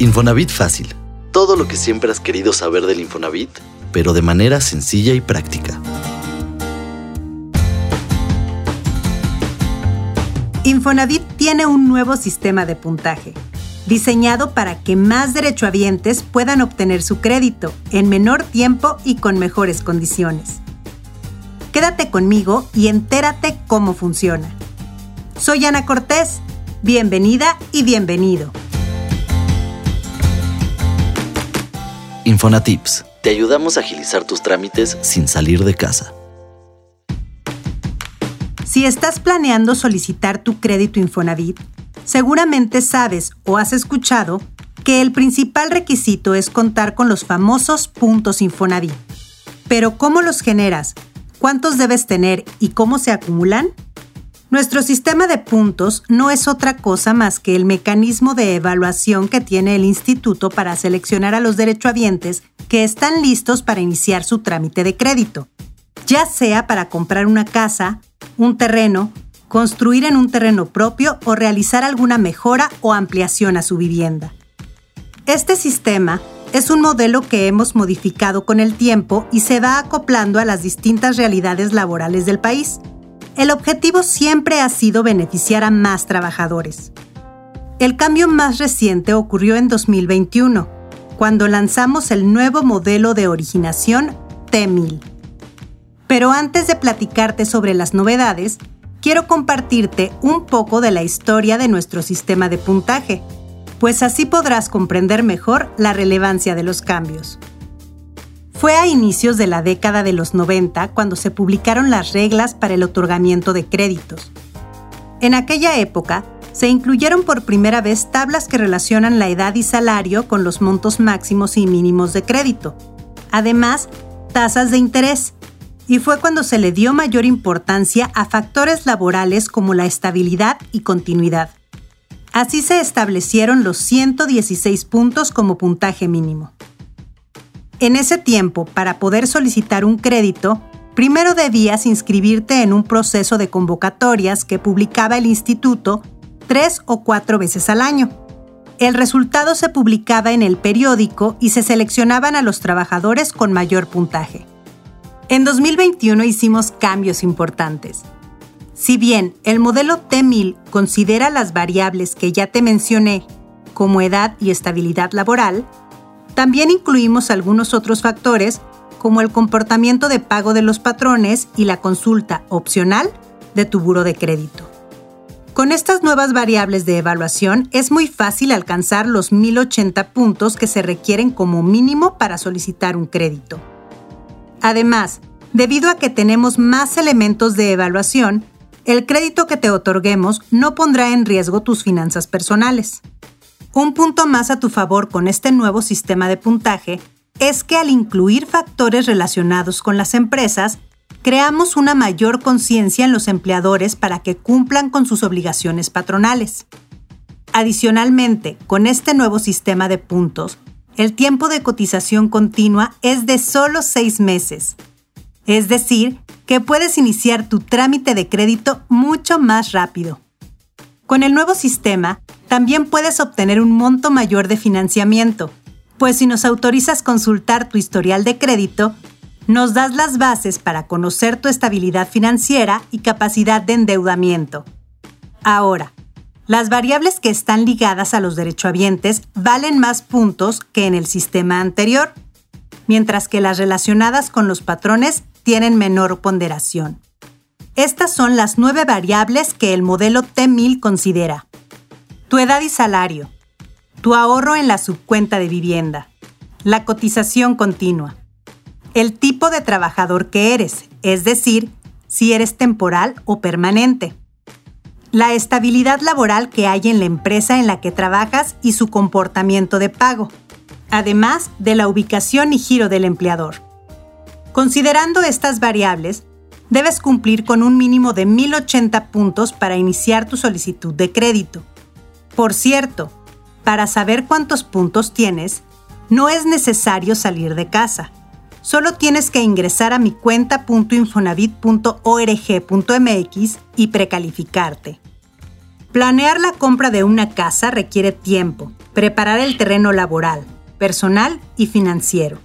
Infonavit Fácil. Todo lo que siempre has querido saber del Infonavit, pero de manera sencilla y práctica. Infonavit tiene un nuevo sistema de puntaje, diseñado para que más derechohabientes puedan obtener su crédito en menor tiempo y con mejores condiciones. Quédate conmigo y entérate cómo funciona. Soy Ana Cortés. Bienvenida y bienvenido. Infonatips. Te ayudamos a agilizar tus trámites sin salir de casa. Si estás planeando solicitar tu crédito Infonavit, seguramente sabes o has escuchado que el principal requisito es contar con los famosos puntos Infonavit. Pero ¿cómo los generas? ¿Cuántos debes tener y cómo se acumulan? Nuestro sistema de puntos no es otra cosa más que el mecanismo de evaluación que tiene el instituto para seleccionar a los derechohabientes que están listos para iniciar su trámite de crédito, ya sea para comprar una casa, un terreno, construir en un terreno propio o realizar alguna mejora o ampliación a su vivienda. Este sistema es un modelo que hemos modificado con el tiempo y se va acoplando a las distintas realidades laborales del país el objetivo siempre ha sido beneficiar a más trabajadores. El cambio más reciente ocurrió en 2021, cuando lanzamos el nuevo modelo de originación T1000. Pero antes de platicarte sobre las novedades, quiero compartirte un poco de la historia de nuestro sistema de puntaje, pues así podrás comprender mejor la relevancia de los cambios. Fue a inicios de la década de los 90 cuando se publicaron las reglas para el otorgamiento de créditos. En aquella época, se incluyeron por primera vez tablas que relacionan la edad y salario con los montos máximos y mínimos de crédito. Además, tasas de interés. Y fue cuando se le dio mayor importancia a factores laborales como la estabilidad y continuidad. Así se establecieron los 116 puntos como puntaje mínimo. En ese tiempo, para poder solicitar un crédito, primero debías inscribirte en un proceso de convocatorias que publicaba el instituto tres o cuatro veces al año. El resultado se publicaba en el periódico y se seleccionaban a los trabajadores con mayor puntaje. En 2021 hicimos cambios importantes. Si bien el modelo T1000 considera las variables que ya te mencioné, como edad y estabilidad laboral, también incluimos algunos otros factores como el comportamiento de pago de los patrones y la consulta opcional de tu buro de crédito. Con estas nuevas variables de evaluación es muy fácil alcanzar los 1080 puntos que se requieren como mínimo para solicitar un crédito. Además, debido a que tenemos más elementos de evaluación, el crédito que te otorguemos no pondrá en riesgo tus finanzas personales. Un punto más a tu favor con este nuevo sistema de puntaje es que al incluir factores relacionados con las empresas, creamos una mayor conciencia en los empleadores para que cumplan con sus obligaciones patronales. Adicionalmente, con este nuevo sistema de puntos, el tiempo de cotización continua es de solo seis meses. Es decir, que puedes iniciar tu trámite de crédito mucho más rápido. Con el nuevo sistema, también puedes obtener un monto mayor de financiamiento, pues si nos autorizas consultar tu historial de crédito, nos das las bases para conocer tu estabilidad financiera y capacidad de endeudamiento. Ahora, las variables que están ligadas a los derechohabientes valen más puntos que en el sistema anterior, mientras que las relacionadas con los patrones tienen menor ponderación. Estas son las nueve variables que el modelo T1000 considera. Tu edad y salario, tu ahorro en la subcuenta de vivienda, la cotización continua, el tipo de trabajador que eres, es decir, si eres temporal o permanente, la estabilidad laboral que hay en la empresa en la que trabajas y su comportamiento de pago, además de la ubicación y giro del empleador. Considerando estas variables, debes cumplir con un mínimo de 1080 puntos para iniciar tu solicitud de crédito. Por cierto, para saber cuántos puntos tienes, no es necesario salir de casa. Solo tienes que ingresar a mi cuenta.infonavit.org.mx y precalificarte. Planear la compra de una casa requiere tiempo, preparar el terreno laboral, personal y financiero.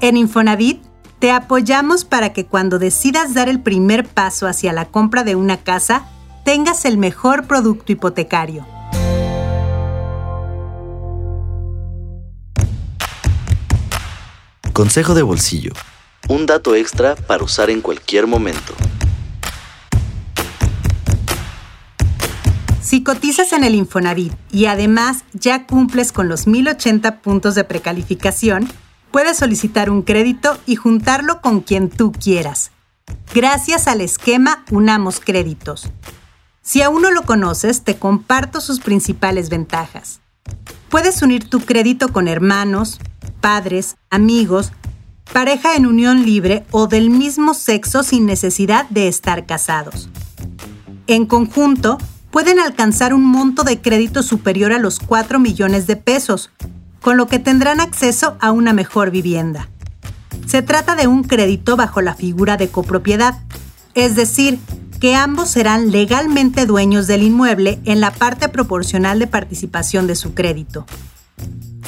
En Infonavit te apoyamos para que cuando decidas dar el primer paso hacia la compra de una casa, tengas el mejor producto hipotecario. Consejo de bolsillo. Un dato extra para usar en cualquier momento. Si cotizas en el Infonavit y además ya cumples con los 1080 puntos de precalificación, puedes solicitar un crédito y juntarlo con quien tú quieras. Gracias al esquema Unamos Créditos. Si aún no lo conoces, te comparto sus principales ventajas. Puedes unir tu crédito con hermanos, padres, amigos, pareja en unión libre o del mismo sexo sin necesidad de estar casados. En conjunto, pueden alcanzar un monto de crédito superior a los 4 millones de pesos, con lo que tendrán acceso a una mejor vivienda. Se trata de un crédito bajo la figura de copropiedad, es decir, que ambos serán legalmente dueños del inmueble en la parte proporcional de participación de su crédito.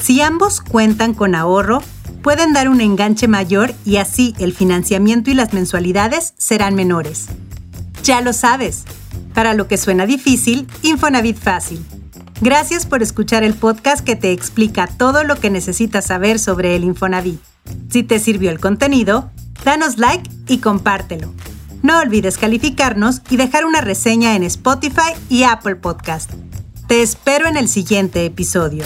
Si ambos cuentan con ahorro, pueden dar un enganche mayor y así el financiamiento y las mensualidades serán menores. Ya lo sabes, para lo que suena difícil, Infonavit fácil. Gracias por escuchar el podcast que te explica todo lo que necesitas saber sobre el Infonavit. Si te sirvió el contenido, danos like y compártelo. No olvides calificarnos y dejar una reseña en Spotify y Apple Podcast. Te espero en el siguiente episodio.